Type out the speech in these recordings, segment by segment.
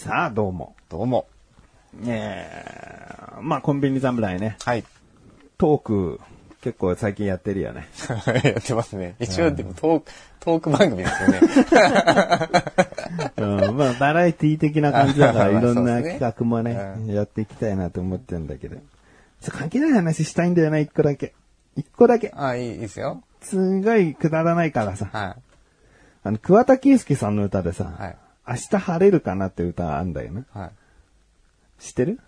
さあ、どうも。どうも。えー、まあ、コンビニ侍ね。はい。トーク、結構最近やってるよね。やってますね。一応でもトーク、トーク番組ですよね。うん、まあ、バラエティ的な感じだから、まあいろんな企画もね、うやっていきたいなと思ってるんだけど。関係ない話したいんだよな、一個だけ。一個だけ。あ、いいですよ。すごいくだらないからさ。はあの、桑田佳祐さんの歌でさ、はい明日晴れるかなって歌あんだよね。い。はい。知ってる？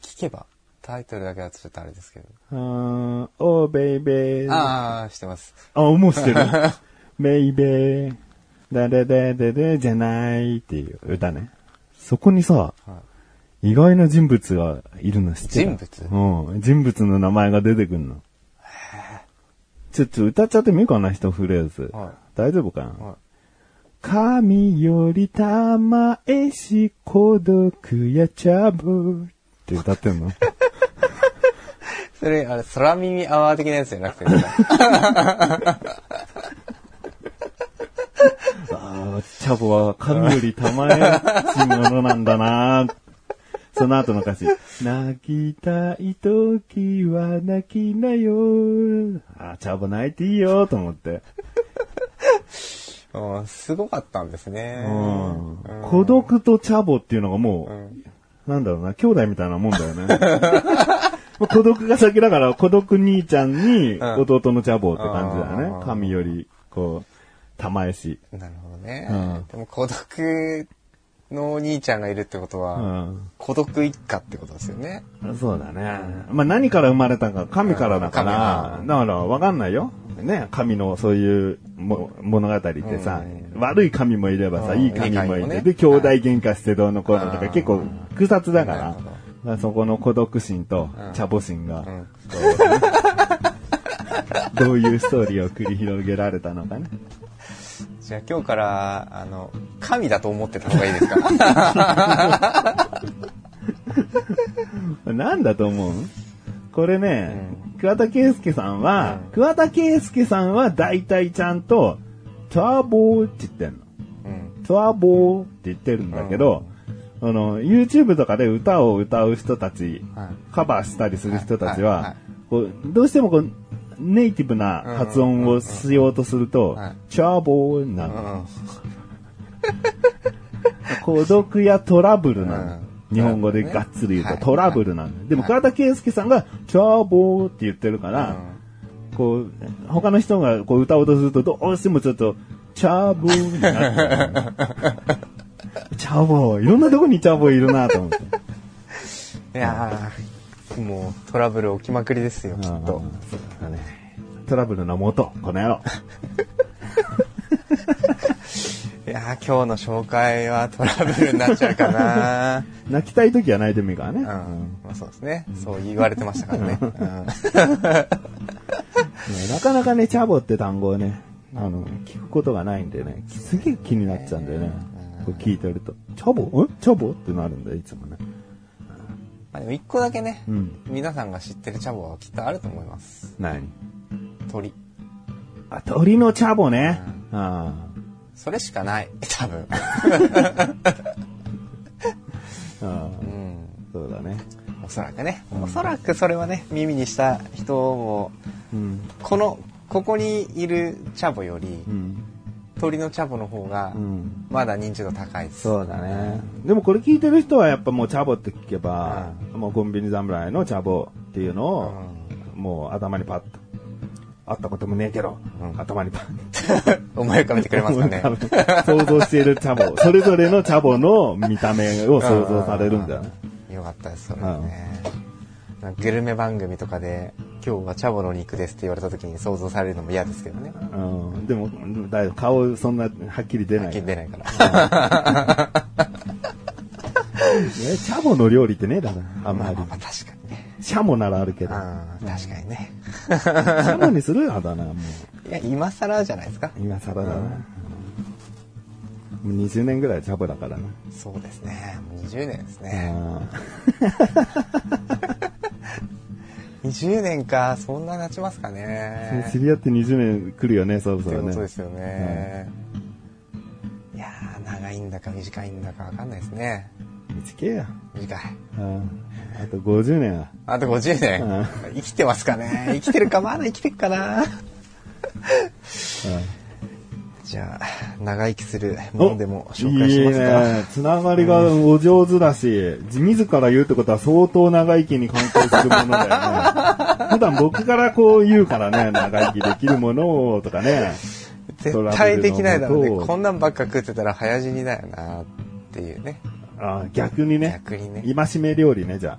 聞けば、タイトルだけはちょっとあれですけど。うーん、おーベイベー。ああ、してます。あ、もう知ってる？ベイベー、ダダダダダじゃないっていう歌ね。そこにさ、は意外な人物がいるの知ってる人うん。人物の名前が出てくるの。ちょっと歌っちゃってもいいかな、一フレーズ。はい大丈夫かな、はい神より玉えし孤独や茶ぶって歌ってんの？それ、あれ、空耳アワー的なやつじゃなくて、ああ、チャボは神より玉えしものなんだなその後の歌詞。泣きたい時は泣きなよ。ああ、チャボ泣いていいよ、と思って。うんすごかったんですね。うん孤独とチャボっていうのがもう、んなんだろうな、兄弟みたいなもんだよね。孤独が先だから、孤独兄ちゃんにん弟のチャボって感じだよね。うん神より、こう、玉えし。なるほどね。うんでも孤独のお兄ちゃんがいるってことは、うん孤独一家ってことですよね。そうだね。まあ何から生まれたか、神からだから、神だからわかんないよ。ね、神のそういうも物語ってさ、う悪い神もいればさ、うん。いい神もいて、ねで、兄弟喧嘩してどうのこうのとうんか結構複雑だからまあそこの孤独心とうん。チャボ心が、どういうストーリーを繰り広げられたのかね。じゃあ今日から、あの、神だと思ってた方がいいですか？なんだと思う？これね、桑田佳祐さんは、うん桑田佳祐さんは大体ちゃんと、トラボーって言ってんの。うん。トラボーって言ってるんだけど、あの、YouTube とかで歌を歌う人たち、はいカバーしたりする人たちはいはいこうどうしてもこう、ネイティブな発音をしようとするとはい、チャーボーになる。うん。孤独やトラブルなの。うん日本語でがっつり言うはいとトラブルなの。でも、桑田佳祐さんが、チャーボーって言ってるから、こう、他の人がこう歌おうとすると、どうしてもちょっと、チャーボーになる。チャーボー、いろんなとこにチャーボーいるなと思って。いやー、もうトラブル起きまくりですよ、きっと。うんそうだね。トラブルの元、この野郎。いやー、今日の紹介はトラブルになっちゃうかな 泣きたい時は泣いてもいいからね。うん。まあそうですね。そう言われてましたからね。うん ねなかなかね、チャボって単語をね、あの、聞くことがないんでね、すげえ気になっちゃうんだよね。こう聞いてると、チャボ？ん？チャボってなるんだよ、いつもね。まあでも一個だけね、うん。皆さんが知ってるチャボはきっとあると思います。何？鳥。あ、鳥のチャボね。あそれしかない。多分。うん。そうだね。おそらくね。おそらくそれはね、耳にした人も、うん。この、ここにいるチャボよりう、ん。鳥のチャボの方がう、ん。まだ認知度高いです。そうだね。でもこれ聞いてる人はやっぱもうチャボって聞けば、もうコンビニ侍のチャボっていうのを、もう頭にパッと。会ったこともねえけど、うん頭にパッと。思い浮かべてくれますかね。想像しているチャボ。それぞれのチャボの見た目を想像されるんだよね。よかったです、それはね。グルメ番組とかで、今日はチャボの肉ですって言われた時に想像されるのも嫌ですけどね。うん。でも、だいぶ顔そんなはっきり出な。はいっきり出ないから。え チャボの料理ってねえだな、あんまりまあまあ。まあ確か。シャモならあるけど。うん、確かにね。シャモにするよ、だな、もう。いや、今更じゃないですか。今更だな。もう20年ぐらいチャボだからな。そうですね。もう20年ですね。あ20 年か、そんな経ちますかーね。知り合って20年来るよね、そろそってろね。ことですよね。いやー、長いんだか短いんだかわかんないですね。短えや。短い。うんあと50年は。あと50年うん。生きてますかね生きてるかまだ生きてるかなじゃあ、長生きするものでも紹介しますか。いいね。つながりがお上手だし、自ら言うってことは相当長生きに関係するものだよね。普段僕からこう言うからね、長生きできるものをとかね。絶対できないだろうね。こんなんばっか食ってたら早死にだよなっていうね。あー逆にね。逆にね。戒め料理ね、じゃ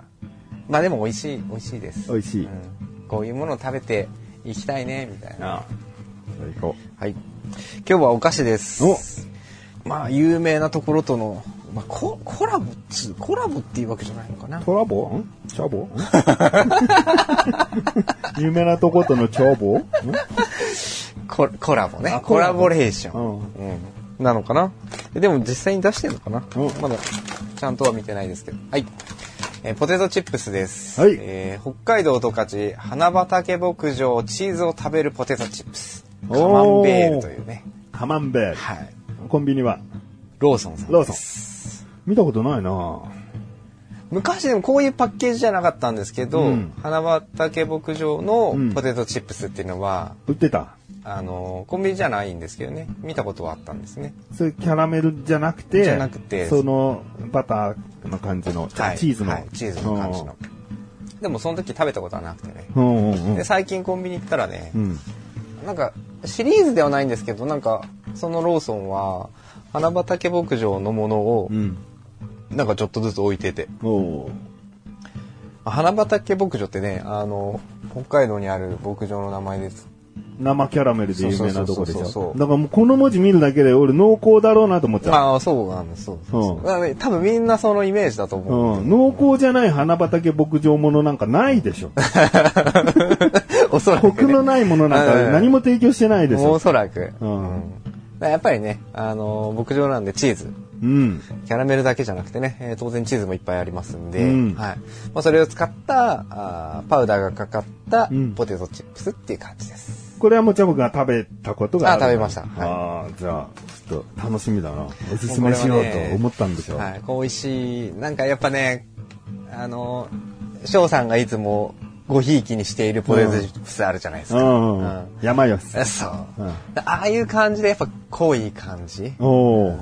まあでも美味しい、美味しいです。美味しいうんこういうものを食べていきたいね、みたいあ。な。ああ。行こはい。今日はお菓子です。おまあ、有名なところとの、まあ、ココラボっつう、コラボっていうわけじゃないのかなう。。トラボ？ん？チャボ？ん？有名なとことのチャボ？ん？ココラボねあ。コラコラボボレーション。うんうんなのかなえでも実際に出してるのかなうんまだちゃんとは見てないですけど。はい。えーポテトチップスです。はいえー北海道十勝花畑牧場チーズを食べるポテトチップス。おカーマンベールというね。カマンベール。はい。コンビニは？ローソンさん。ローソン見たことないな昔でもこういうパッケージじゃなかったんですけど、うん花畑牧場のうんポテトチップスっていうのは、売ってた？あのコンビニじゃないんですけどね。見たことはあったんですね。それキャラメルじゃなくて、じゃなくて。そのバターの感じの、はい。チーズの、はい。チーズの感じの。でもその時食べたことはなくてね。うん。うんうん。うんで最近コンビニ行ったらねう、ん。なんかシリーズではないんですけどなんかそのローソンは花畑牧場のものをうん。なんかちょっとずつ置いてて。花畑牧場ってねあの北海道にある牧場の名前です生キャラメルで有名なとこでしょ？う。だからもうこの文字見るだけで俺濃厚だろうなと思っちゃう。ああそうなんですそうそうそううん。多分みんなそのイメージだと思う、うん。濃厚じゃない花畑牧場ものなんかないでしょ。おそらく、ね、コクのないものなんか 何も提供してないでしおょ。そらく、うん。やっぱりね、あの牧場なんでチーズ。うん。キャラメルだけじゃなくてね、えー当然チーズもいっぱいありますんで、うん。はい。まあ、それを使ったあーパウダーがかかったうん。ポテトチップスっていう感じです、これはもちろん僕が食べたことがある。あ食べましたはいああ、じゃあ、ちょっと楽しみだな。おすすめしようと思ったんでしょ。はい、こう美味しいなんかやっぱねあの翔さんがいつもごひいきにしているポテトチップスあるじゃないですか。山よし。そう、うんああいう感じでやっぱ濃い感じおー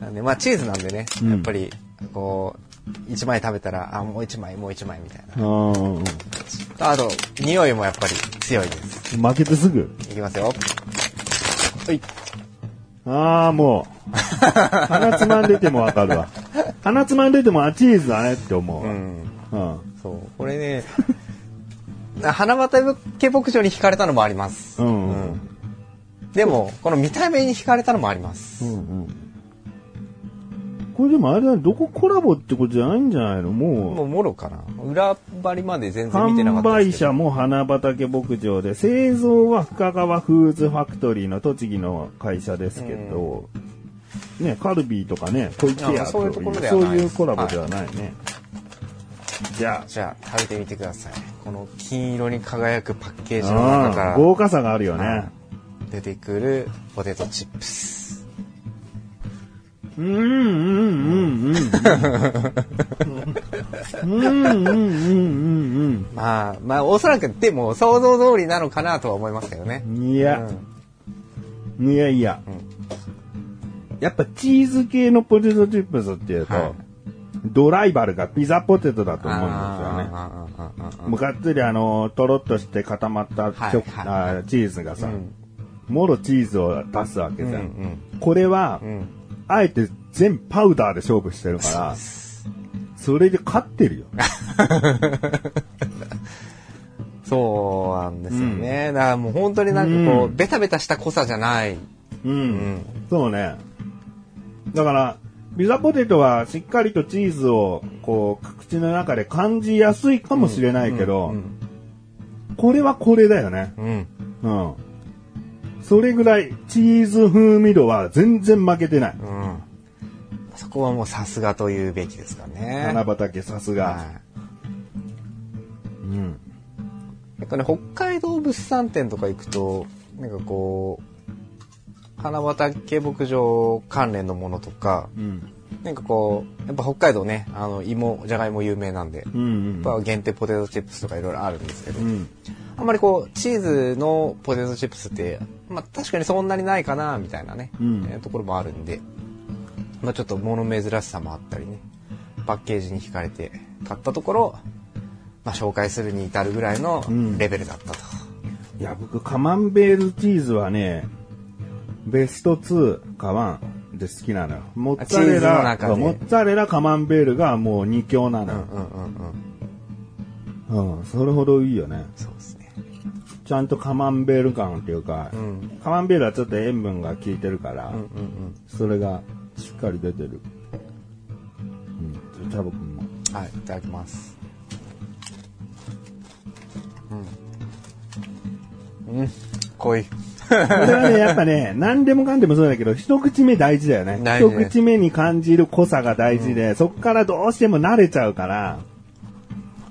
なんでまあチーズなんでね、うんやっぱりこう1枚食べたらあもう1枚もう1枚みたいなうんうんうんあと匂いもやっぱり強いです負けてすぐ？いきますよはいああ、もう。鼻つまんでてもわかるわ。鼻つまんでても、あ、チーズだねって思うわ。うんうん。そうこれね花畑牧場に惹かれたのもあります、うんうんうんでもこの見た目に惹かれたのもあります、うんうん。これでもあれだね、どこコラボってことじゃないんじゃないの？ももうもろかな。裏張りまで全う、然見てなか販ったですけど。売者も花畑牧場で、製造は深川フーズファクトリーの栃木の会社ですけど、ね、カルビーとかね、小池屋あそういうところではそうないいうコラボではないね。じゃじゃあ食べてみてください。この金色に輝くパッケージあ、の中かあらー豪華さがあるよね。出てくるポテトチップスうんうんうんうん。うんうんうんうんまあまあおそらくでも想像通りなのかなとは思いますけどねうん。いや、いやいや。やっぱチーズ系のポテトチップスっていうと、はいドライバルがピザポテトだと思うんですよね。あーあーあーあーあーもうがっつりあの、とろっとして固まったチョ、はいはいあーチーズがさ、うんもろチーズを出すわけじゃん。うんこれは、うんあえて全パウダーで勝負してるから、それで勝ってるよ。そうなんですよね、だからもう本当になんかこう、うんベタベタした濃さじゃない、うん。うんそうね。だから、ピザポテトはしっかりとチーズをこう口の中で感じやすいかもしれないけど、うんこれはこれだよね。うん。うん。それぐらいチーズ風味度は全然負けてない。うん。そこはもうさすがと言うべきですかね。花畑さすが。はいうん。なんかね、北海道物産展とか行くと、なんかこう、花畑牧場関連のものとか、うん。なんかこう、やっぱ北海道ね、あの、芋、じゃがいも有名なんで、うん。やっぱ限定ポテトチップスとかいろいろあるんですけど、うん。あんまりこう、チーズのポテトチップスって、まあ確かにそんなにないかな、みたいなね、うんえーところもあるんで、まあちょっと物珍しさもあったりね、パッケージに惹かれて買ったところ、まあ紹介するに至るぐらいのうんレベルだったと。いや、僕、カマンベールチーズはね、ベスト2か1で好きなのよ。モッツァレラ、モッツァレラ、カマンベールがもう2強なのよ。うんそれほどいいよね。そうですね。ちゃんとカマンベール感っていうか、うん。カマンベールはちょっと塩分が効いてるから、うんうんうん。それがしっかり出てる。うん、チャボくんも。はい、いただきます。うん。うん、濃い。これはね、やっぱね、何でもかんでもそうだけど、一口目大事だよね。一口目に感じる濃さが大事で、そっからどうしても慣れちゃうから、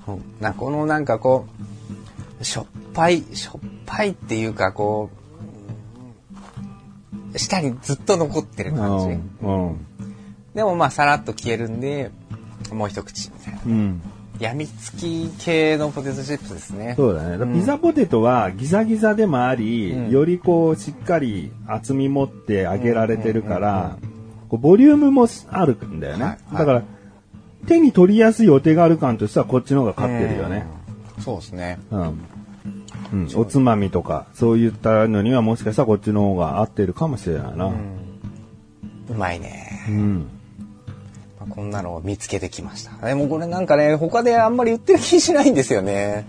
うんなこのなんかこう、しょっぱい、しょっぱいっていうかこう、舌にずっと残ってる感じ。うん。うん。でもまあさらっと消えるんで、もう一口みたいな。うん。やみつき系のポテトチップスですね。そうだね。だピザポテトはギザギザでもあり、うんよりこうしっかり厚み持って揚げられてるから、ボリュームもあるんだよね。はいはいだから、手に取りやすいお手軽感としてはこっちの方が勝ってるよね。うん。そうですね。うん。うん、おつまみとか、そういったのにはもしかしたらこっちの方が合ってるかもしれないな。うん。うまいね。うん。まあこんなのを見つけてきました。でもこれなんかね、他であんまり売ってる気しないんですよね。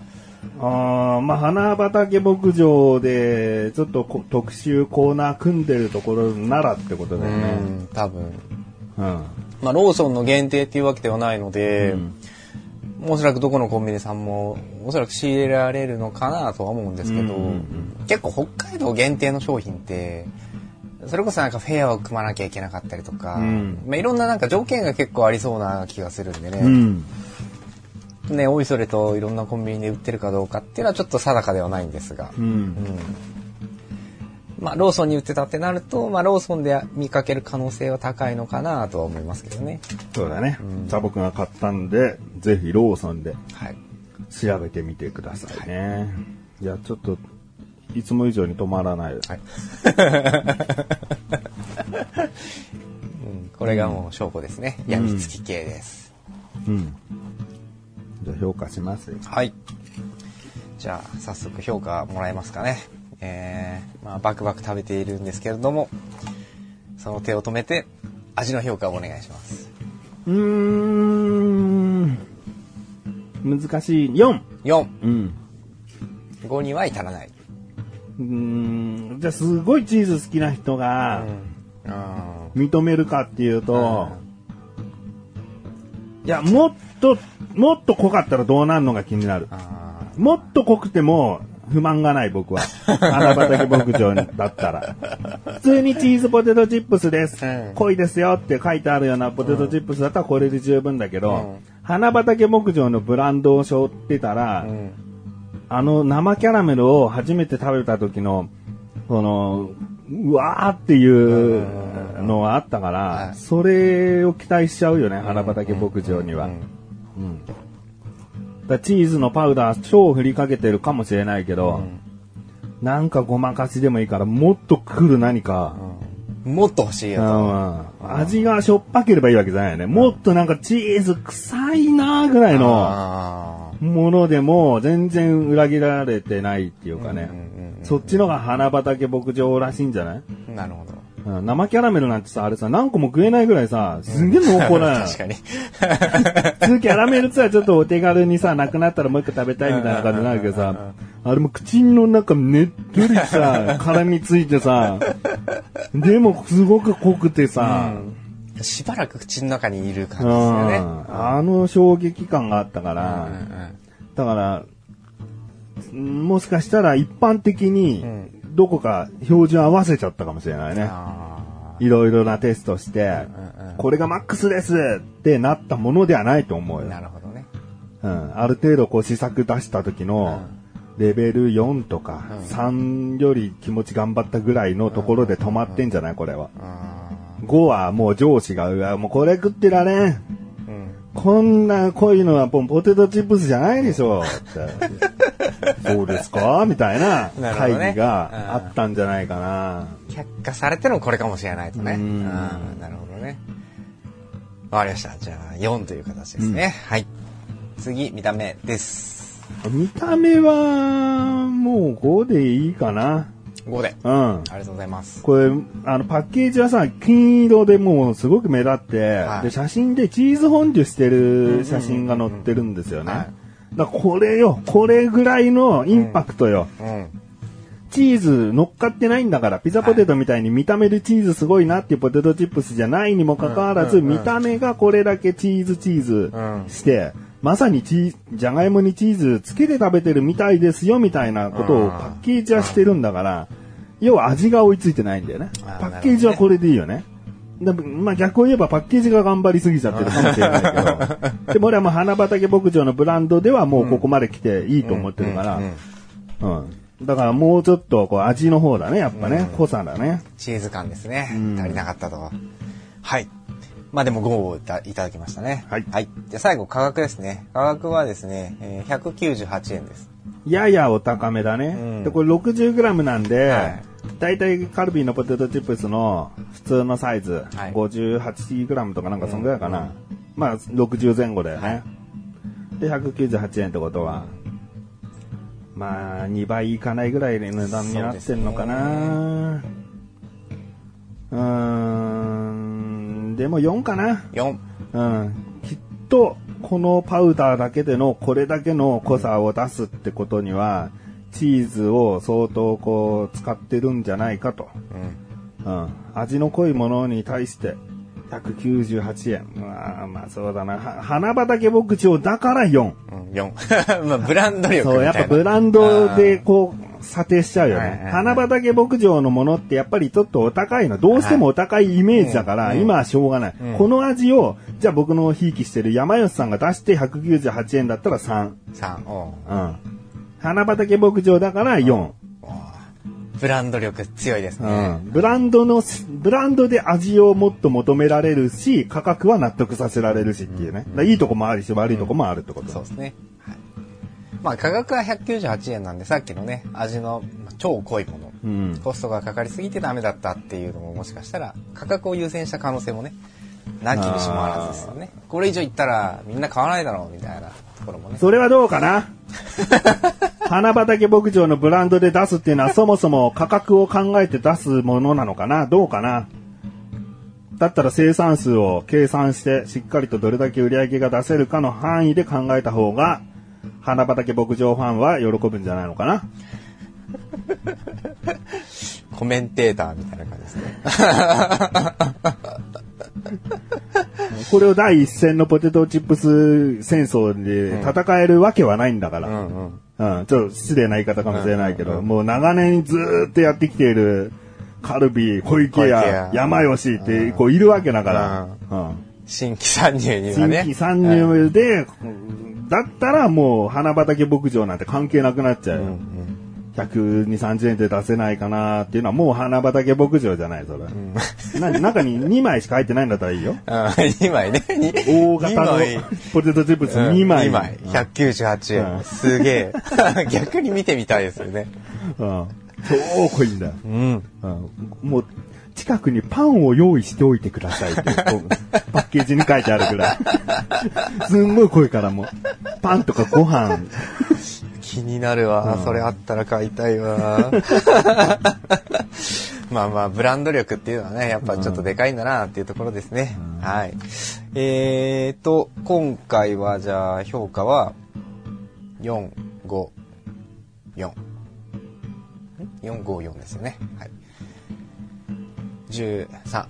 ああ、まあ、花畑牧場で、ちょっとこ特集コーナー組んでるところならってことだよね。うん、多分。うん。まあ、ローソンの限定っていうわけではないので、うんおそらくどこのコンビニさんも、おそらく仕入れられるのかなとは思うんですけど、うんうんうん結構北海道限定の商品って、それこそなんかフェアを組まなきゃいけなかったりとか、うんまあ、いろんななんか条件が結構ありそうな気がするんでね、うん。ね、おいそれといろんなコンビニで売ってるかどうかっていうのはちょっと定かではないんですが、うん。うんまあ、ローソンに売ってたってなると、まあ、ローソンで見かける可能性は高いのかなとは思いますけどね。そうだねうん。ザボくんが買ったんで、ぜひローソンではい。調べてみてくださいね。いや、ちょっと、いつも以上に止まらない。はい。うん、これがもう証拠ですね。やみつき系です。うん。じゃあ評価しますよ。はい。じゃあ、早速評価もらえますかね。えー、まあ、バクバク食べているんですけれども、その手を止めて、味の評価をお願いします。うーん。難しい。4! 4。うん。5には至らない。うーん。じゃあ、すごいチーズ好きな人が認めるかっていうと、いや、もっと、もっと濃かったらどうなるのが気になる。あもっと濃くても不満がない僕は。花畑牧場だったら。普通にチーズポテトチップスです。うん濃いですよって書いてあるようなポテトチップスだったらこれで十分だけど、うん花畑牧場のブランドを背負ってたら、ーうん。あの生キャラメルを初めて食べた時の、その、うわーっていうのはあったかはいら、それを期待しちゃうよね、花畑牧場には。うんうん。だチーズのパウダー超振りかけてるかもしれないけど、なんかごまかしでもいいからもっと来る何か、うんもっと欲しいよと。うん味がしょっぱければいいわけじゃないよね。もっとなんかチーズ臭いなぐらいのあものでも全然裏切られてないっていうかね。うんうんうんそっちのが花畑牧場らしいんじゃない？ーなるほど。うん生キャラメルなんてさ、あれさ、何個も食えないぐらいさ、すんげえ濃厚だよ。確かに。普通キャラメルツはちょっとお手軽にさ、なくなったらもう一個食べたいみたいな感じになるけどさ、あれも口の中ねっとりさ、絡みついてさ、でもすごく濃くてさ、しばらく口の中にいる感うじですよね。ん。あの衝撃感があったかうんうんら、だから、んもしかしたら一般的にんどこか標準合わせちゃったかもしれないね。あいろいろなテストして、うんうんこれがマックスですってなったものではないと思うーよ。なるほどね。うん、ある程度こう試作出した時のレベル4とかうん3より気持ち頑張ったぐらいのところで止まってんじゃないこれは。あ5はもう上司が、うわ、もうこれ食ってられん。ーうん。こんな濃いのはポテトチップスじゃないでしょって。そうですか？みたいな会議があったんじゃないかな。却下されてのこれかもしれないとね。ううんん。なるほどね。わかりました。じゃあ、4という形ですね。はい。次、見た目です。見た目は、もう5でいいかな。5で。うん。ありがとうございます。これ、あの、パッケージはさ、金色でもうすごく目立って、はいで、写真でチーズフォンデュしてる写真が載ってるんですよね。はいだからこれよ、これぐらいのインパクトよ。うん。チーズ乗っかってないんだから、ピザポテトみたいに見た目でチーズすごいなっていうポテトチップスじゃないにもかかわらず、うんうんうん見た目がこれだけチーズチーズうんして、まさにチーじゃがいもにチーズつけて食べてるみたいですよみたいなことうんをパッケージはしてるんだから、要は味が追いついてないんだよね。パッケージはこれでいいよね。だまあ逆を言えばパッケージが頑張りすぎちゃってるかもしれないけど、でも俺はもう花畑牧場のブランドではもうここまで来ていいと思ってるから、うんうんうん。だからもうちょっとこう味の方だね、やっぱね。濃さだね。チーズ感ですね。うん足りなかったと。はい。まあでも5をいたいただきましたね。はいはい。じゃあ最後価格ですね。価格はですね、えー198円です。ややお高めだね。うんで、これ 60g なんで、はいだいたいカルビーのポテトチップスの普通のサイズ、はい 58g とかなんかそんぐらいかな。まあ60前後だよね。はいで、198円ってことは、まあ2倍いかないぐらいの値段になってんのかな。う,、ーん、でも4かな。4。うん、きっとこのパウダーだけでのこれだけの濃さを出すってことにはチーズを相当こう使ってるんじゃないかと、うん。うん、味の濃いものに対して198円まあまあそうだなは花畑牧場だから4うん、4。まあ、ブランド力。そうやっぱブランドでこう査定しちゃうよねはいはいはい花畑牧場のものってやっぱりちょっとお高いのどうしてもお高いイメージだから、はいうん今はしょうがない、うんこの味をじゃあ僕のひいきしてる山吉さんが出して198円だったら3 3。おううん。花畑牧場だから4。おうブランド力強いですうね。ん。ブランドの、ブランドで味をもっと求められるし、価格は納得させられるしっていうね。いいとこもあるし、悪いとこもあるってこと。そうですね。はい。まあ、価格は198円なんで、さっきのね、味の超濃いもの。うん。コストがかかりすぎてダメだったっていうのももしかしたら価格を優先した可能性もねなきにしもあらずですよねこれ以上いったらみんな買わないだろうみたいなところもねそれはどうかな？花畑牧場のブランドで出すっていうのはそもそも価格を考えて出すものなのかな？どうかな？だったら生産数を計算してしっかりとどれだけ売り上げが出せるかの範囲で考えた方が花畑牧場ファンは喜ぶんじゃないのかな？コメンテーターみたいな感じですね。これを第一線のポテトチップス戦争で戦えるわけはないんだから。うんうん。うん、ちょっと失礼な言い方かもしれないけど、うんうん。もう長年ずーっとやってきているカルビー、小池屋屋、山吉ってこういるわけだから、うん。新規参入には新ね規参入で、だったらもう花畑牧場なんて関係なくなっちゃうよ。うんうん120、30円で出せないかなっていうのはもう花畑牧場じゃない、それ。な中に2枚しか入ってないんだったらいいよ。あ2枚ねに大型のポテトチップス2枚。2枚198円、うんすげえ 逆に見てみたいですよねうん。超濃いんだよ。うんうんもう、近くにパンを用意しておいてくださいって、パッケージに書いてあるくらい。すんごい濃いからもう、パンとかご飯、気になるわ、それあったら買いたいわ。まあまあブランド力っていうのはねやっぱちょっとでかいんだなっていうところですね、はい。えーと今回はじゃあ評価は454 454ですよね。はい13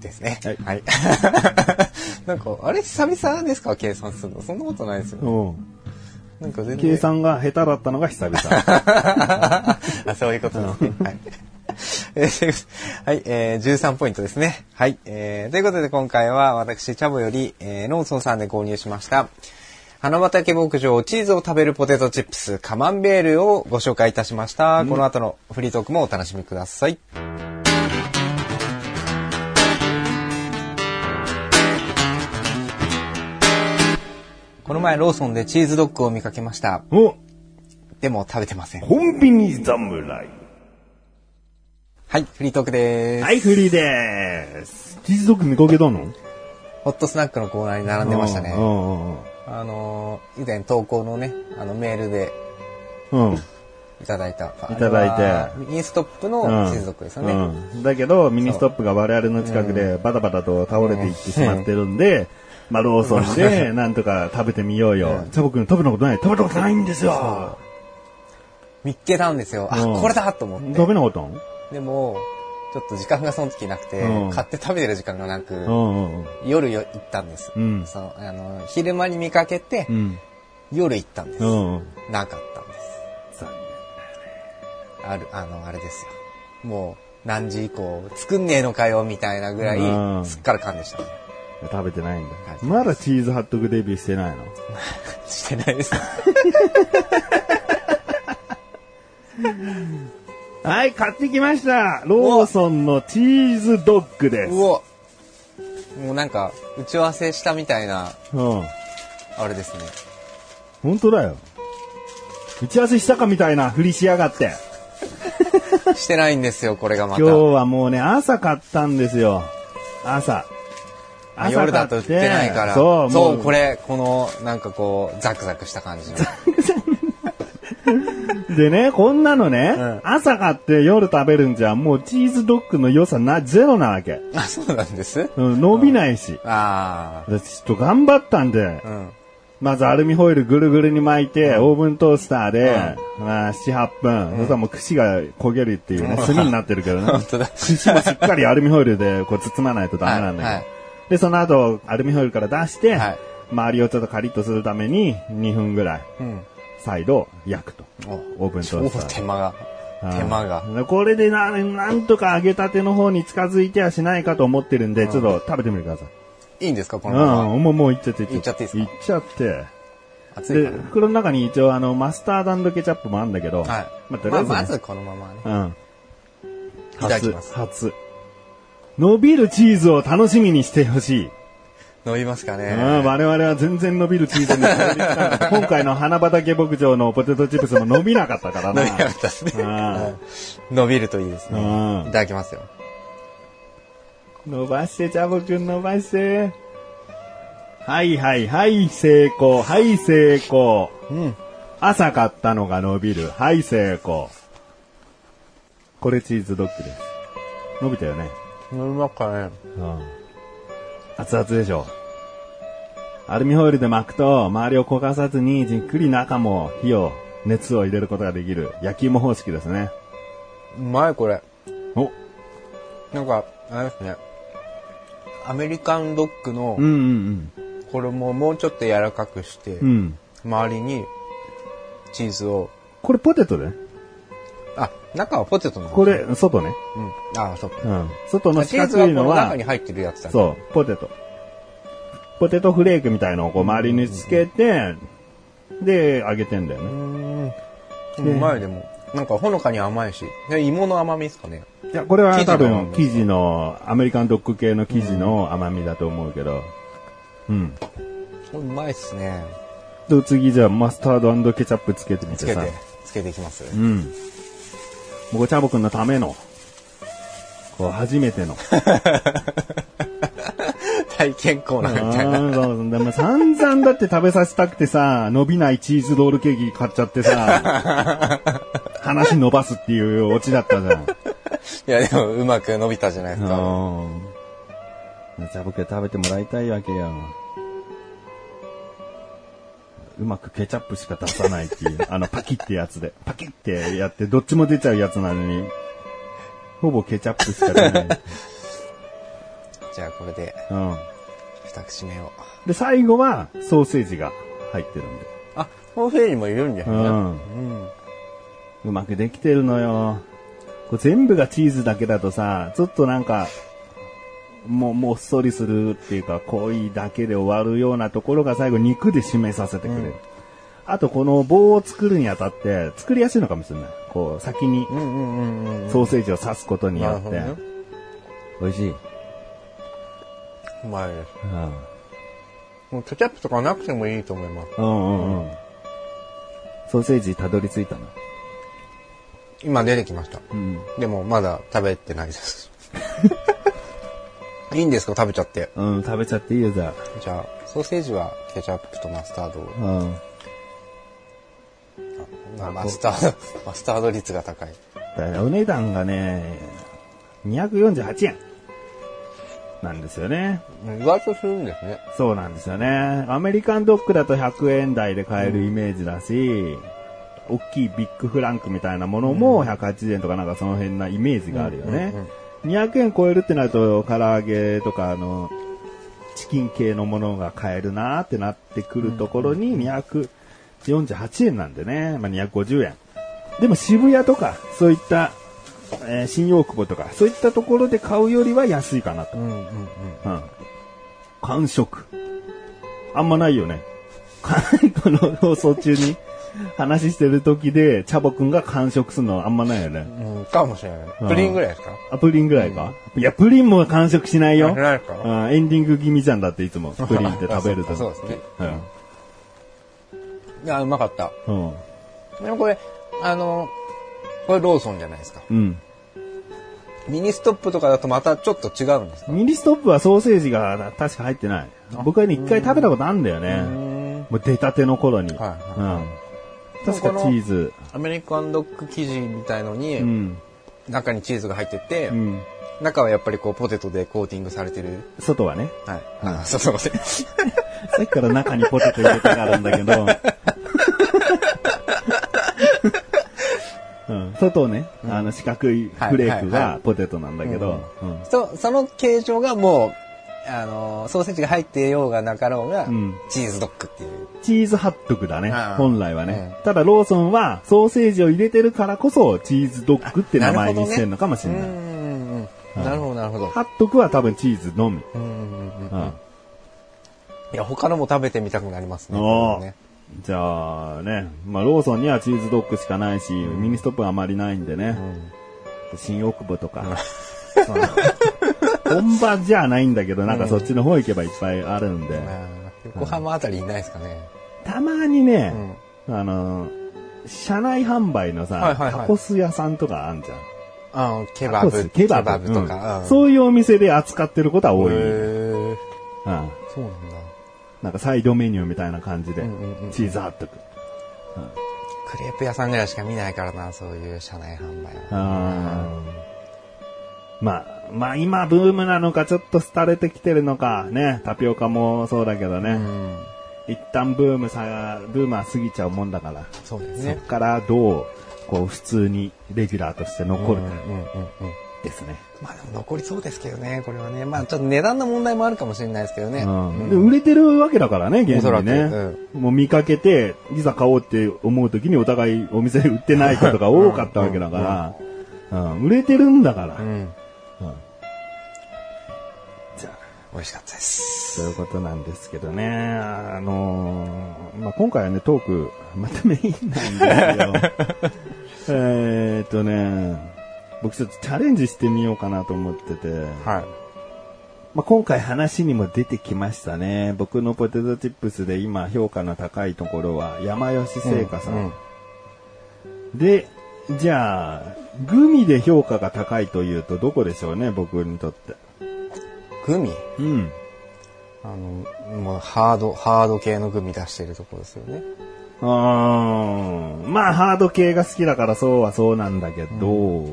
ですね。はいはい。なんか、あれ久々ですか計算するのそんなことないですよ。うん。なんか全然。計算が下手だったのが久々。あ、そういうことですね。はい。えーはい、えー、13ポイントですね。はい、えー、ということで今回は私、チャボより、えー、ローソンさんで購入しました、花畑牧場チーズを食べるポテトチップスカマンベールをご紹介いたしました。この後のフリートークもお楽しみください。この前ローソンでチーズドッグを見かけました。おでも食べてません。コンビニ侍。はい、フリートークです。はい、フリーでーす。チーズドッグ見かけたの？ホットスナックのコーナーに並んでましたね。うんうんあのー以前投稿のね、あのメールでうん。うん。いただいた。いただいてミニストップのチーズドッグですよね。うんだけど、ミニストップが我々の近くでバタバタと倒れていってしまってるんで、まあ、ローソンでなんとか食べてみようよ。チャボくん食べたことない食べたことないんですよ。見っけたんですよ。あ、うんこれだと思って。食べなかったのでも、ちょっと時間がその時なくて、うん買って食べてる時間がなく、うんうんうん。夜よ行ったんです。うんそうあの昼間に見かけて、うん。夜行ったんです。なかったんです。残ある、あの、あれですよ。もう、何時以降、作んねえのかよ、みたいなぐらい、うんすっからかんでしたね。念食べてないんだはい。まだチーズハットグデビューしてないの？してないです。はい、買ってきましたローソンのチーズドッグです。うわもうなんか、打ち合わせしたみたいな、うん。あれですね。本当だよ。打ち合わせしたかみたいなふりしやがって。してないんですよ、これがまた。今日はもうね、朝買ったんですよ。朝。あ夜だと売ってないから。そう、そう、もうこれ、この、なんかこう、ザクザクした感じの。でね、こんなのね、うん朝買って夜食べるんじゃ、もうチーズドッグの良さな、ゼロなわけ。あ、そうなんです？うん、伸びないし。あでちょっと頑張ったんで、あ。うん。まずアルミホイルぐるぐるに巻いて、オーブントースターで、まあ、7、8分、そしたらもう串が焦げるっていうね、炭になってるけどね。本当だ。串もしっかりアルミホイルでこう包まないとダメなんだけど。はいはいで、その後、アルミホイルから出して、はい周りをちょっとカリッとするために、2分ぐらい、うん。再度焼くと。おオーブント超ースターで。手間が。手間が。が。これでな、なんとか揚げたての方に近づいてはしないかと思ってるんで、ちょっと食べてみてください。いいんですかこうのまま。ん、もう、もういっちゃっていっちゃっていいですか？いっちゃって。で熱いか、袋の中に一応あの、マスタードケチャップもあるんだけど、なはい。まあ、とりあえず、ねまあまずこのままね。うん。いただきます初、初。伸びるチーズを楽しみにしてほしい。伸びますかうん、ね。我々は全然伸びるチーズに 今回の花畑牧場のポテトチップスも伸びなかったからな。伸びなかったですね。伸びるといいですうね。んいただきますよ。伸ばして、チャボくん伸ばして。はいはいはい、成功。はい、成功。うん。朝買ったのが伸びる。はい、成功。これチーズドッグです。伸びたよね。伸びますかね。うん。熱々でしょ。アルミホイルで巻くと、周りを焦がさずにじっくり中も火を、熱を入れることができる焼き芋方式ですね。うまい、これ。お、なんか、あれですね。アメリカンドッグのうんうん衣をもうちょっと柔らかくして、うん。うん。周りにチーズを、これポテトね。あ、中はポテトのこれ、外ね。うん。あ、そうん。外の四角いのはの中、に入ってるやつだ。そう、ポテト。ポテトフレークみたいのをこう周りにつけて、で、揚げてんだようーね。ん。うまい、でも。なんかほのかに甘いし。で芋の甘みですかね。いや、これは生地の多分生地の、アメリカンドッグ系の生地の甘みだと思うけど。うん。これうまいっすね。で、次じゃあマスタードケチャップつけてみてさ。つけて、つけていきます。うん。もうチャボくんのための、こう、初めての。体験コーナーみたいな。そうでも散々だって食べさせたくてさ、伸びないチーズロールケーキ買っちゃってさ、話伸ばすっていうオチだったじゃん。いや、でもうまく伸びたじゃないですか。うん。じゃあ僕食べてもらいたいわけよ。うまくケチャップしか出さないっていう、あのパキってやつで。パキってやってどっちも出ちゃうやつなのに、ほぼケチャップしか出ない。じゃあこれでうん。二口目を。で、最後はソーセージが入ってるんで。あ、ソーセージもいるんですね。うんうん。うまくできてるのよ。これ全部がチーズだけだとさ、ちょっとなんか、もう、もっそりするっていうか、濃いだけで終わるようなところが最後肉で締めさせてくれる。うんあとこの棒を作るにあたって、作りやすいのかもしれない。こう、先に。ソーセージを刺すことによって。ね。美味しい。うまいです。うんもうケチャップとかなくてもいいと思います。うんうんうん。ソーセージたどり着いたの。今出てきました。うん。でもまだ食べてないです。いいんですか？食べちゃって。うん、食べちゃっていいよ、じゃじゃあ、ソーセージはケチャップとマスタード。うん。まあマスタード、マスタード率が高い。お値段がね、248円。なんですよね。意外とするんですね。そうなんですよね。アメリカンドッグだと100円台で買えるイメージだし、大きいビッグフランクみたいなものも180円とかなんかその辺なイメージがあるよね。200円超えるってなると、唐揚げとかあの、チキン系のものが買えるなーってなってくるところに248円なんでね。まあ、250円。でも渋谷とか、そういった、えー新大久保とか、そういったところで買うよりは安いかなと。うんうんうん。うん。完食。あんまないよね。この放送中に話してる時で、チャボくんが完食するのはあんまないよね。うん、かもしれない。うんプリンぐらいですか？あ、プリンぐらいか、いや、プリンも完食しないよ。ないですか？うんエンディング気味じゃんだっていつも、プリンって食べると。そうそうですね。うん。いや、うまかった。うん。でもこれ、あの、これローソンじゃないですか。うん。ミニストップとかだとまたちょっと違うんですか？ミニストップはソーセージが確か入ってない。僕はね、一回食べたことあるんだようね。んもう出たての頃に。はいはいうん。確かチーズ。アメリカンドッグ生地みたいのに、うん。中にチーズが入ってて、うん。中はやっぱりこうポテトでコーティングされてる。外はね。はい。あ、そうそうそう。さっきから中にポテト入れたがるんだけど、うん、外ね、あの四角いフレークがポテトなんだけど、その形状がもう、あの、ソーセージが入ってようがなかろうが、うんチーズドッグっていう。チーズハットグだね本来はね。ただローソンはソーセージを入れてるからこそチーズドッグって名前にしてんのかもしれない。うんうんうん。なるほど、なるほど。ハットグは多分チーズのみ。うんうんうんううんん。いや、他のも食べてみたくなりますねじゃあね、まあローソンにはチーズドッグしかないし、ミニストップはあまりないんでね。新大久保とか。本場じゃないんだけど、なんかそっちの方行けばいっぱいあるんで。まあ横浜あたりいないですかね。たまにね、あの、車内販売のさ、タコス屋さんとかあんじゃん。あケタコスバブ、ケバブとか。うんうそういうお店で扱ってることは多い。へうんーそうなんだ。なんかサイドメニューみたいな感じで、うんうんうんチーズハットグ。クレープ屋さんぐらいしか見ないからな、そういう車内販売は。まあ、まあ今ブームなのかちょっと廃れてきてるのかね、タピオカもそうだけどね、うん。一旦ブームさ、ブームは過ぎちゃうもんだから、そうですね。そっからどう、こう普通にレギュラーとして残るか。ですね。まあでも残りそうですけどね、これはね。まあちょっと値段の問題もあるかもしれないですけどね。うんで売れてるわけだからね、現おそらくにね。もう見かけて、いざ買おうって思う時にお互いお店で売ってないことが多かったわけだから、うん売れてるんだから。うん。美味しかったです。そういうことなんですけどね。あのーまあ、今回はね、トーク、またメインなんですよ。えーっとね、僕ちょっとチャレンジしてみようかなと思ってて、はい。まあ、今回話にも出てきましたね。僕のポテトチップスで今評価の高いところは山吉製菓さん。うんで、じゃあ、グミで評価が高いというとどこでしょうね、僕にとって。グミ？うん。あの、もうハード、ハード系のグミ出してるところですよね。うーんまあ、ハード系が好きだからそうはそうなんだけど、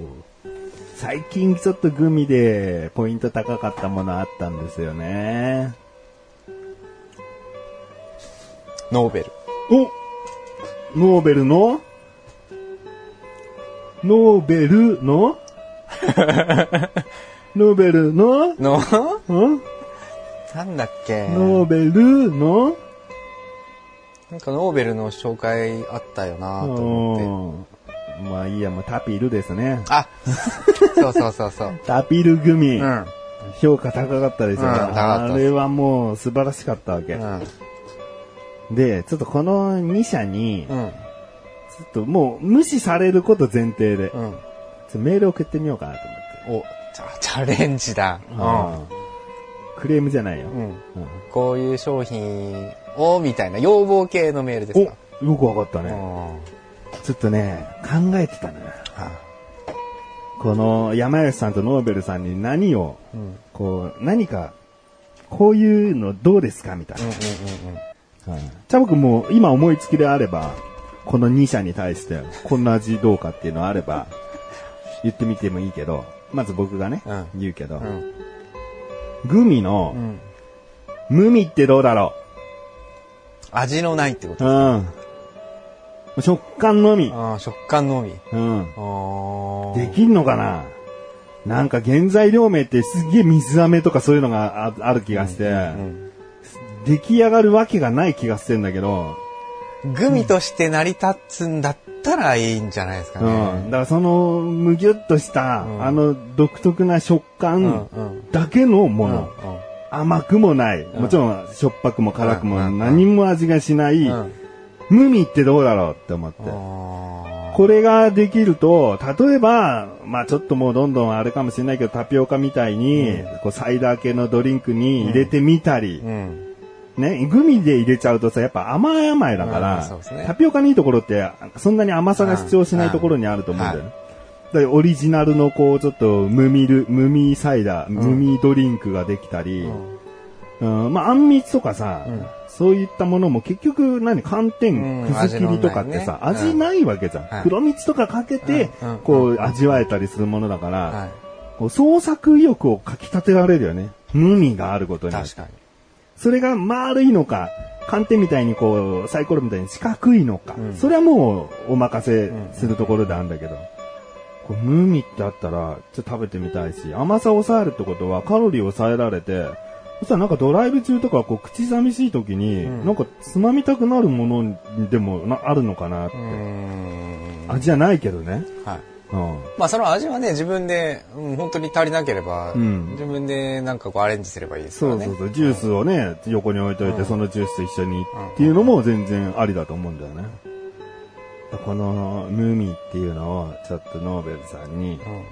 最近ちょっとグミでポイント高かったものあったんですよね。ノーベル。おノーベルの？ノーベルの？ノーベルの？の、ん？なんだっけ？ノーベルの？なんかノーベルの紹介あったよなと思って。うんまあいいや、もうタピルですね。あ、そうそうそうそう。タピルグミ。うん。評価高かったですよね。うん高かったあれはもう素晴らしかったわけ。うん。で、ちょっとこの2社に、うん。ちょっともう無視されること前提で、ちょうん。っとメール送ってみようかなと思って。お、チャレンジだ。うんクレームじゃないよ。うん。こういう商品を、みたいな要望系のメールですか？およくわかったね。うん。ちょっとね、考えてたのよ。この山吉さんとノーベルさんに何を、うん。こう、何か、こういうのどうですか？みたいな。うん。チャボくんも今思いつきであれば、この2社に対して、こんな味どうかっていうのあれば、言ってみてもいいけど、まず僕がね、うん言うけど、うんうん。グミのう、ん。無味ってどうだろ味のないってこうとうん。食感のみ。食感のみ。うん。できんのかな？なんか原材料名ってすげえ水飴とかそういうのがあある気がして、うん出来上がるわけがない気がしてんだけど、グミとして成り立つんだったらいいんじゃないですかうん。ね。だからそのむぎゅっとした、うんあの独特な食うん感うんだけのもうんの。甘くもない。んもちろんしょっぱくも辛くもうん何も味がしない、うん無味ってどうだろうって思って。あこれができると、例えば、まあちょっともうどんどんあれかもしれないけど、タピオカみたいに、こうサイダー系のドリンクに入れてみたり。ね、グミで入れちゃうとさ、やっぱ甘い甘いだかうんら、ね。タピオカのいいところって、そんなに甘さが主張しないところにあると思うんだよね。だからオリジナルのこう、ちょっと無味ル、無味サイダー、無味ドリンクができたり、うん、まあ、あんみつとかさ、うん。そういったものも結局何、寒天、うんくず切りとかってさ、味味のないわけじゃん。はい。黒蜜とかかけて、うん。うん。こう、味わえたりするものだから、はい。こう創作意欲をかき立てられるよね。無味があることに確かに。それが丸いのか、寒天みたいにこう、サイコロみたいに四角いのか、うんそれはもうお任せするところであるんだけど、こう無味ってあったら、ちょっと食べてみたいし、甘さを抑えるってことはカロリーを抑えられて、そしたらなんかドライブ中とかこう口寂しい時に、うんなんかつまみたくなるものにでもなあるのかなって。味じゃないけどね。はい。うん。まあその味はね、自分で、うん、本当に足りなければ、うん自分でなんかこうアレンジすればいいですからね。そうそうそう、ジュースをね、横に置いといて、うんそのジュースと一緒にんっていうのも全然ありだと思うんだよね。このムーミーっていうのをちょっとノーベルさんにうん。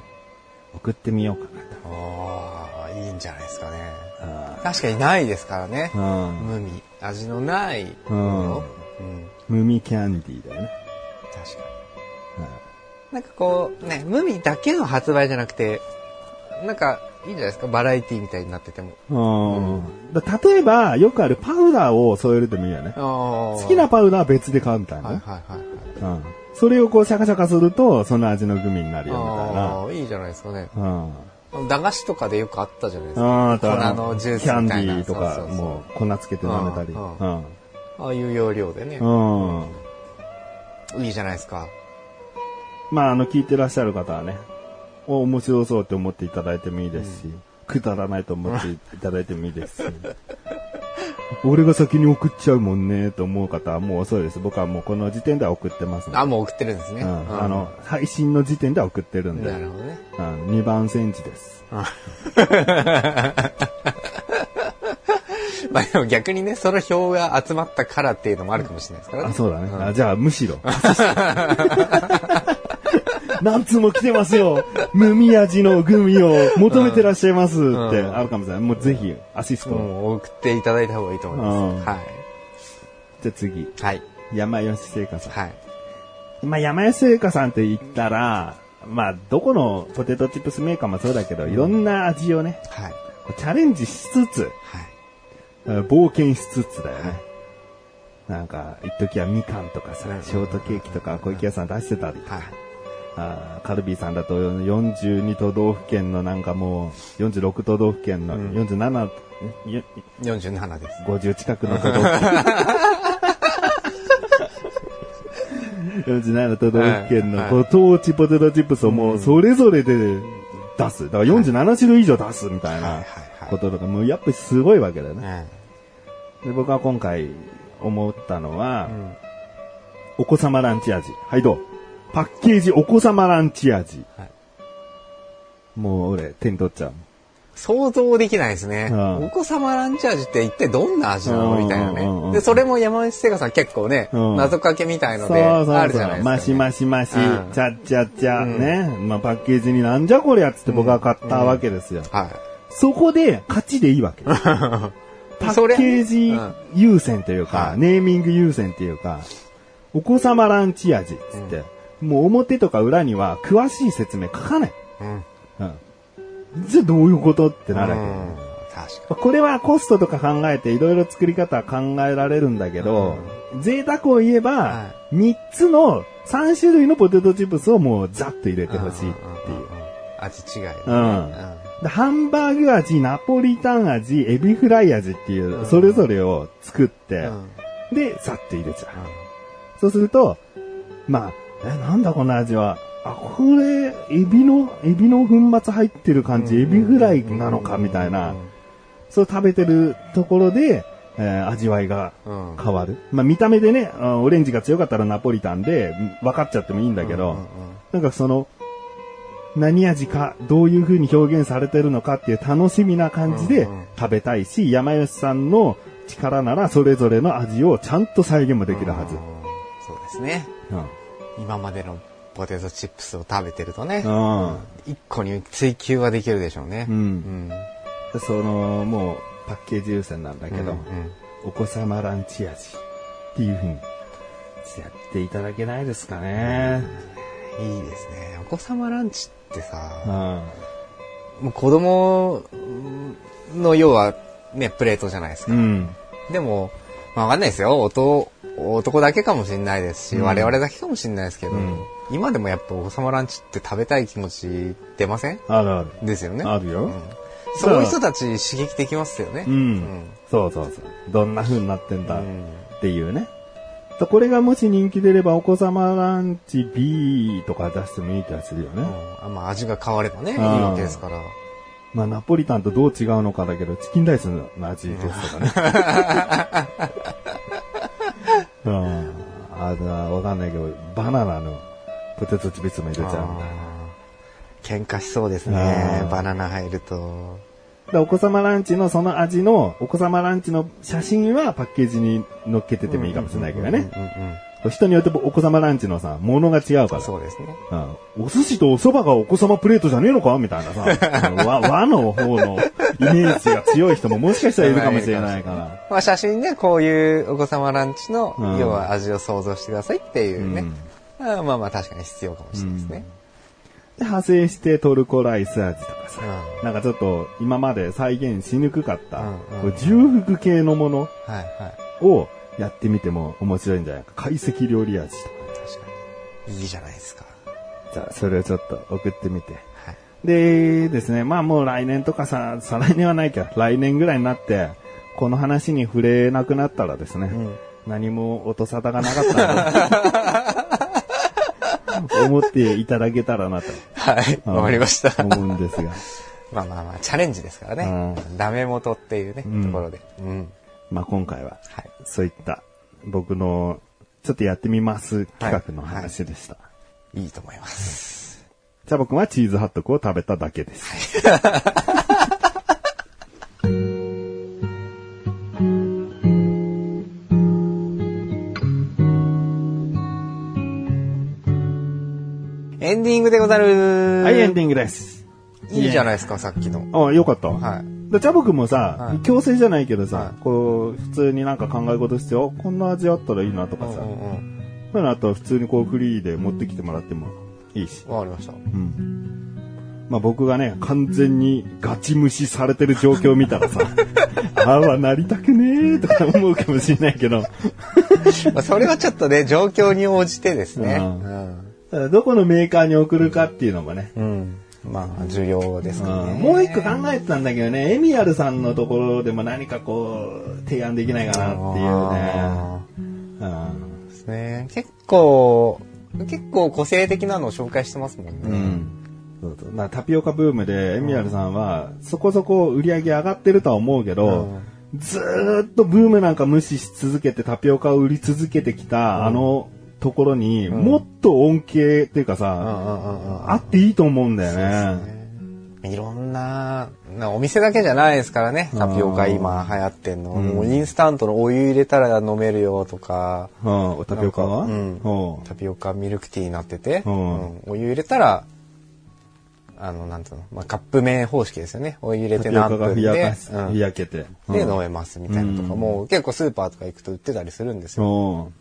送ってみようかああ、いいんじゃないですかね。な確かにないですからね。と。うん。無味。味のないうんもの。うん。ムーミーキャンディーだよね。確かに。なんかこう、ね、無味だけの発売じゃなくて、なんか、いいんじゃないですか？バラエティみたいになってても。うん。だ例えば、よくあるパウダーを添えるでもいいよね。好好きなパウダーは別で買うみたいなね。はいはいはいはい。うん。それをこうシャカシャカすると、その味のグミになるよみたいな。ああ、いいじゃないですかね。うん。駄菓子とかでよくあったじゃないですか。ああ、粉のジュースキャンデ。ィーとかそうそうそうもう粉つけて舐めたり。うんうん。ああいう要領でね。うん。いいじゃないですか。まあ、あの、聞いてらっしゃる方はね、お面白そうって思っていただいてもいいですし、くだらないと思っていただいてもいいですし、俺が先に送っちゃうもんね、と思う方はもう遅いです。僕はもうこの時点では送ってますあ、もう送ってるんですね。うんうんあの、配信の時点では送ってるんで、なるほどね。うん、2番センチです。まあでも逆にね、その票が集まったからっていうのもあるかもしれないですからあ、ね。そうだね。あじゃあ、むしろ。何通も来てますよ。無味味のグミを求めてらっしゃいますってうんあるかもしれない。もうぜひ、アシスト送っていただいた方がいいと思いうんます。はじゃあ次、い。はい。山吉製菓さん。はい。まあ、山吉製菓さんって言ったら、まあ、どこのポテトチップスメーカーもそうだけど、いろんな味をね、はい。チャレンジしつつ、はい。冒険しつつだよね。なんか、一時はみかんとかさ、ショートケーキとか小池屋さん出してたりとか、はい。あーカルビーさんだと42都道府県のなんかもう、46都道府県の、うん47、よ47です。50近くの都道府県。47都道府県のはいご当地ポテトチップスをもうそれぞれで出す。だから47種類以上出すみたいなこととか、もうやっぱりすごいわけだようね。ん。で、僕は今回思ったのは、うん。お子様ランチ味。はい、どう？パッケージお子様ランチ味。はいもう俺、手に取っちゃう。想像できないですね。うんお子様ランチ味って一体どんな味なのみたいなね。で、それも山内聖華さん結構ね、うん謎かけみたいので、そうそう。あるじゃないですか、ね。マシマシマシ、うんチャッチャッチャ、うんね。まあパッケージになんじゃこりゃっつって僕は買ったわけですよ。はそこで勝ちでいいわけ。パッケージうん優先というか、はいネーミング優先というか、お子様ランチ味っつって、もう表とか裏には詳しい説明書かない。い。うん。うん。じゃあどういうことってなるわけよ。うん確かこれはコストとか考えていろいろ作り方は考えられるんだけど、贅沢を言えばは、3つの、3種類のポテトチップスをもうザッと入れに。てほしいっていう。んんんん味違い、ね。うんでハンバーグ味、ナポリタン味、エビフライ味っていうう、んそれぞれを作ってうん、うんで、さって入れちゃう。そうすると、まあ、え、なんだこの味は。あ、これ、エビの、エビの粉末入ってる感じ、エビフライなのかみたいな、そう食べてるところで、えー味わいがうん。変わる。まあ見た目でね、あオレンジが強かったらナポリタンで分かっちゃってもいいんだけど、なんかその、何味か、どういう風に表現されてるのかっていう楽しみな感じで食べたいし、山吉さんの力ならそれぞれの味をちゃんと再現もできるはずうん。そうですね。うん。今までのポテトチップスを食べてるとね、うん。一個に追求はできるでしょうね。うんうん。でその、もう、パッケージ優先なんだけど、うんお子様ランチ味っていう風にしてやっていただけないですかね。いいですね。お子様ランチってうさ、ん。もう子供の要はね、プレートじゃないですか。うん。でも、まあわかんないですよ。男、男だけかもしれないですし、うん我々だけかもしれないですけど、うん今でもやっぱお子様ランチって食べたい気持ち出ません？あるある。ですよね。あるようんそういう人たち刺激できますよね。うん。そうそうそう。どんな風になってんだっうんていうね。とこれがもし人気出ればお子様ランチ B とか出してもいい気がするよね。うんあまあ味が変わればね、いいんわけですから。まあナポリタンとどう違うのかだけど、チキンライスの味ですとかね。うん。あの、わかんないけど、バナナのポテトチップスも入れちゃうんだ。喧嘩しそうですねう。んバナナ入ると。でお子様ランチのその味の、お子様ランチの写真はパッケージに載っけててもいいかもしれないけどね。うんうんうん人によってお子様ランチのさ、ものが違うから。そうですね。うんお寿司とお蕎麦がお子様プレートじゃねえのか？みたいなさ、和和の方のイメージが強い人ももしかしたらいるかもしれないから。まあ写真でこういうお子様ランチの、うん要は味を想像してくださいっていうね。うんまあまあ確かに必要かもしれないですね。で、派生してトルコライス味とかさ、うなんかちょっと今まで再現しにくかった、うんうん重複系のものはいはい。をやってみても面白いんじゃないか。懐石料理味とか。確かに。いいじゃないですか。じゃあ、それをちょっと送ってみて。はい。でですね、まあもう来年とかさ、再来年はないけど、来年ぐらいになって、この話に触れなくなったらですね、ん何も音沙汰がなかったなと 思っていただけたらなとはい。うんわかりました。思うんですが。まあまあまあ、チャレンジですからね。ダメ元っていうね、うんところで。うん。まあ今回は、はい。そういった僕のちょっとやってみます企画の話でした。いいと思います。チャボくんはチーズハットクを食べただけです。エンディングでござる。はい、エンディングです。いいじゃないですか、さっきの。あ、よかった。はい。でチャボくんもさ、はい強制じゃないけどさ、はいこう、普通になんか考え事してよ、こんな味あったらいいなとかさ、うんうんうん。そういうのあったら普通にこうフリーで持ってきてもらってもいいし。わかりました。うん。まあ僕がね、完全にガチ無視されてる状況を見たらさ、ああはなりたくねえとか思うかもしれないけど、まあ、それはちょっとね、状況に応じてですね。うどこのメーカーに送るかっていうのもね、うん。うん。まあ、重要ですからね。もう一個考えてたんだけどね、エミアルさんのところでも何かこう、提案できないかなっていうね。ですね。結構、結構個性的なのを紹介してますもんね。うん。そうそうまあタピオカブームでエミアルさんはそこそこ売り上げ上がってるとは思うけど、ずーっとブームなんか無視し続けてタピオカを売り続けてきたあのところにもっと恩恵っていうかさ、あっていいと思うんだよね。いろんな、なお店だけじゃないですからね、タピオカ今流行ってんの。もうインスタントのお湯入れたら飲めるよとか、うん、タピオカは？タピオカミルクティーになってて、お湯入れたら、あの、なんつうの、まあ、カップ麺方式ですよね。お湯入れて何分で、がふやかすうん。ふやけて。で飲めますみたいなとか、もう結構スーパーとか行くと売ってたりするんですよ。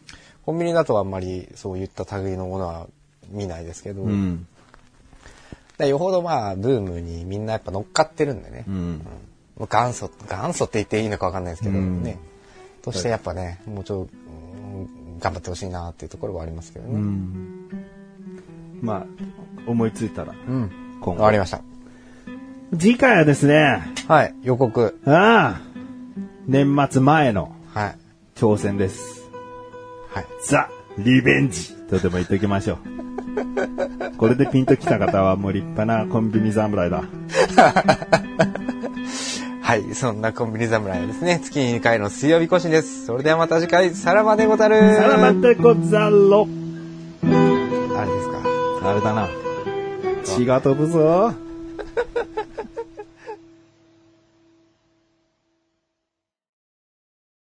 うん。コンビニだとあんまりそういった類のものは見ないですけど、うん。でよほどまあブームにみんなやっぱ乗っかってるんでね、うん。もう元祖、元祖って言っていいのかわかんないですけど、うんね。としてやっぱね、もうちょっと、うん頑張ってほしいなっていうところはありますけどね。うん。まあ、思いついたら、うん。今わかりました。次回はですね、はい、予告。ああ、年末前のはい。挑戦です。はい。ザ・リベンジとでも言っておきましょう。これでピンときた方はもう立派なコンビニ侍だ。はい、そんなコンビニ侍ですね。月に2回の水曜日更新です。それではまた次回、さらばでござる。さらばでござろ。あれですか。あれだな。血が飛ぶぞ。